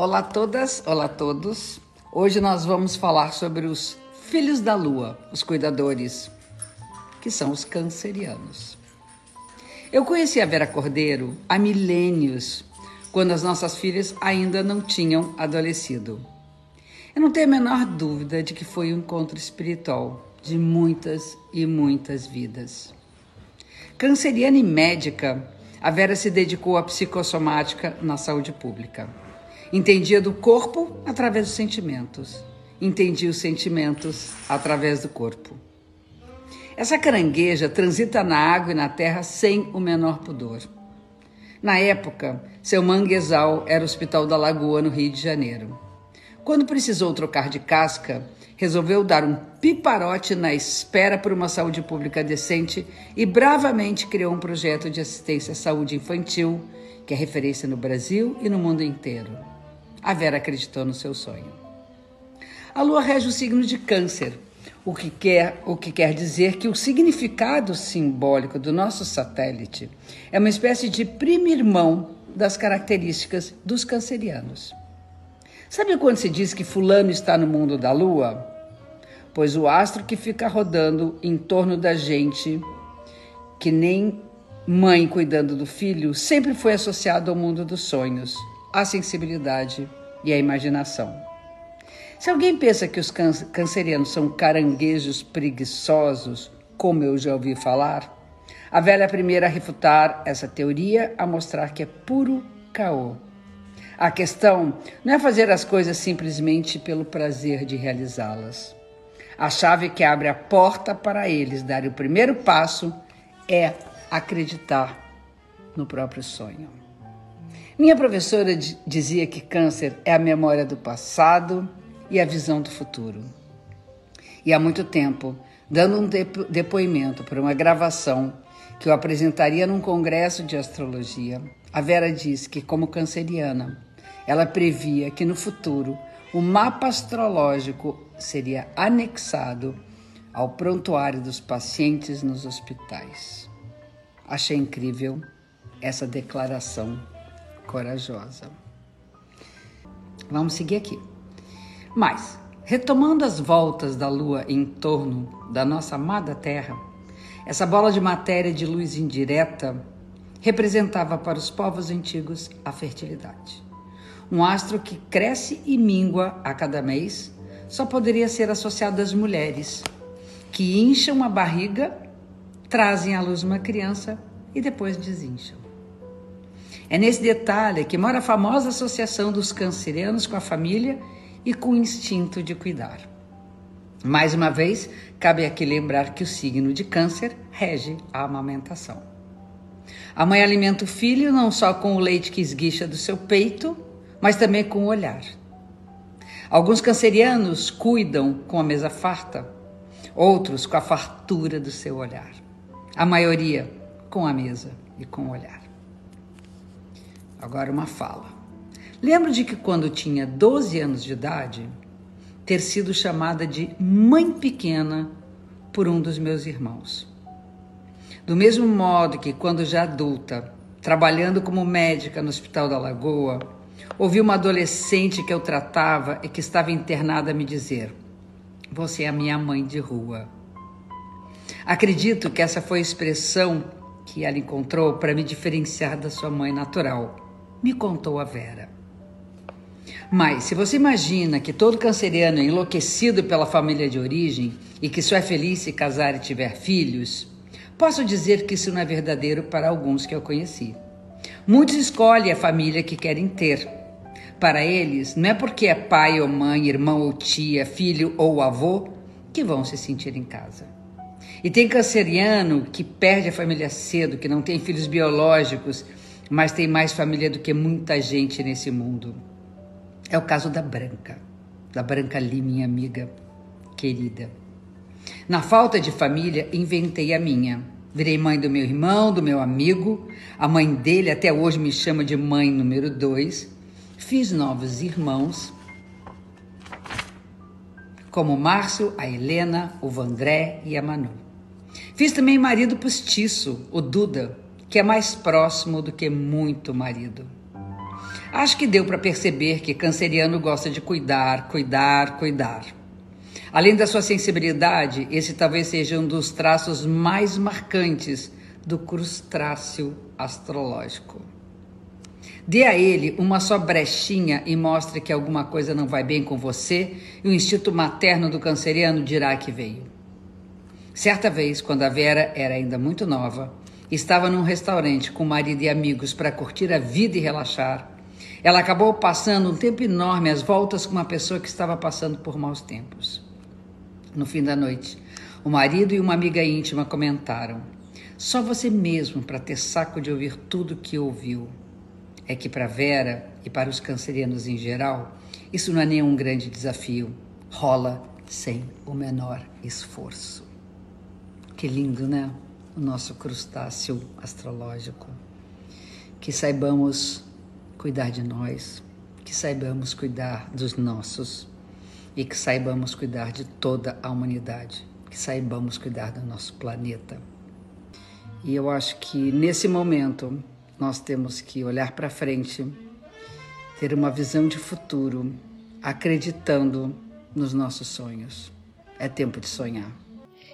Olá a todas, olá a todos. Hoje nós vamos falar sobre os filhos da lua, os cuidadores, que são os cancerianos. Eu conheci a Vera Cordeiro há milênios, quando as nossas filhas ainda não tinham adolescido. Eu não tenho a menor dúvida de que foi um encontro espiritual de muitas e muitas vidas. Canceriana e médica, a Vera se dedicou à psicossomática na saúde pública. Entendia do corpo através dos sentimentos. Entendia os sentimentos através do corpo. Essa carangueja transita na água e na terra sem o menor pudor. Na época, seu manguezal era o Hospital da Lagoa, no Rio de Janeiro. Quando precisou trocar de casca, resolveu dar um piparote na espera por uma saúde pública decente e bravamente criou um projeto de assistência à saúde infantil, que é referência no Brasil e no mundo inteiro. A Vera acreditou no seu sonho. A lua rege o signo de Câncer, o que quer, o que quer dizer que o significado simbólico do nosso satélite é uma espécie de primo irmão das características dos cancerianos. Sabe quando se diz que Fulano está no mundo da lua? Pois o astro que fica rodando em torno da gente, que nem mãe cuidando do filho, sempre foi associado ao mundo dos sonhos, à sensibilidade e à imaginação. Se alguém pensa que os cancerianos são caranguejos preguiçosos, como eu já ouvi falar, a velha primeira a refutar essa teoria, a mostrar que é puro caô. A questão não é fazer as coisas simplesmente pelo prazer de realizá-las. A chave que abre a porta para eles darem o primeiro passo é acreditar no próprio sonho. Minha professora dizia que câncer é a memória do passado e a visão do futuro. E há muito tempo, dando um depoimento para uma gravação que eu apresentaria num congresso de astrologia, a Vera disse que, como canceriana, ela previa que no futuro o mapa astrológico seria anexado ao prontuário dos pacientes nos hospitais. Achei incrível essa declaração corajosa. Vamos seguir aqui. Mas, retomando as voltas da Lua em torno da nossa amada Terra, essa bola de matéria de luz indireta representava para os povos antigos a fertilidade. Um astro que cresce e mingua a cada mês só poderia ser associado às mulheres, que incham a barriga, trazem à luz uma criança e depois desincham. É nesse detalhe que mora a famosa associação dos cancerianos com a família e com o instinto de cuidar. Mais uma vez, cabe aqui lembrar que o signo de Câncer rege a amamentação. A mãe alimenta o filho não só com o leite que esguicha do seu peito, mas também com o olhar. Alguns cancerianos cuidam com a mesa farta, outros com a fartura do seu olhar. A maioria com a mesa e com o olhar. Agora uma fala. Lembro de que quando tinha 12 anos de idade, ter sido chamada de mãe pequena por um dos meus irmãos. Do mesmo modo que quando já adulta, trabalhando como médica no Hospital da Lagoa, Ouvi uma adolescente que eu tratava e que estava internada me dizer: Você é a minha mãe de rua. Acredito que essa foi a expressão que ela encontrou para me diferenciar da sua mãe natural, me contou a Vera. Mas se você imagina que todo canceriano é enlouquecido pela família de origem e que só é feliz se casar e tiver filhos, posso dizer que isso não é verdadeiro para alguns que eu conheci. Muitos escolhem a família que querem ter. Para eles, não é porque é pai ou mãe, irmão ou tia, filho ou avô que vão se sentir em casa. E tem canceriano que perde a família cedo, que não tem filhos biológicos, mas tem mais família do que muita gente nesse mundo. É o caso da Branca, da Branca Lee, minha amiga querida. Na falta de família, inventei a minha. Virei mãe do meu irmão, do meu amigo. A mãe dele até hoje me chama de mãe número dois. Fiz novos irmãos, como o Márcio, a Helena, o Vandré e a Manu. Fiz também marido postiço, o Duda, que é mais próximo do que muito marido. Acho que deu para perceber que canceriano gosta de cuidar, cuidar, cuidar. Além da sua sensibilidade, esse talvez seja um dos traços mais marcantes do crustáceo astrológico. Dê a ele uma só brechinha e mostre que alguma coisa não vai bem com você, e o instinto materno do canceriano dirá que veio. Certa vez, quando a Vera era ainda muito nova, estava num restaurante com marido e amigos para curtir a vida e relaxar. Ela acabou passando um tempo enorme às voltas com uma pessoa que estava passando por maus tempos. No fim da noite, o marido e uma amiga íntima comentaram: Só você mesmo para ter saco de ouvir tudo que ouviu. É que para Vera e para os cancerianos em geral, isso não é nenhum grande desafio. Rola sem o menor esforço. Que lindo, né? O nosso crustáceo astrológico. Que saibamos cuidar de nós, que saibamos cuidar dos nossos e que saibamos cuidar de toda a humanidade, que saibamos cuidar do nosso planeta. E eu acho que nesse momento nós temos que olhar para frente, ter uma visão de futuro, acreditando nos nossos sonhos. É tempo de sonhar.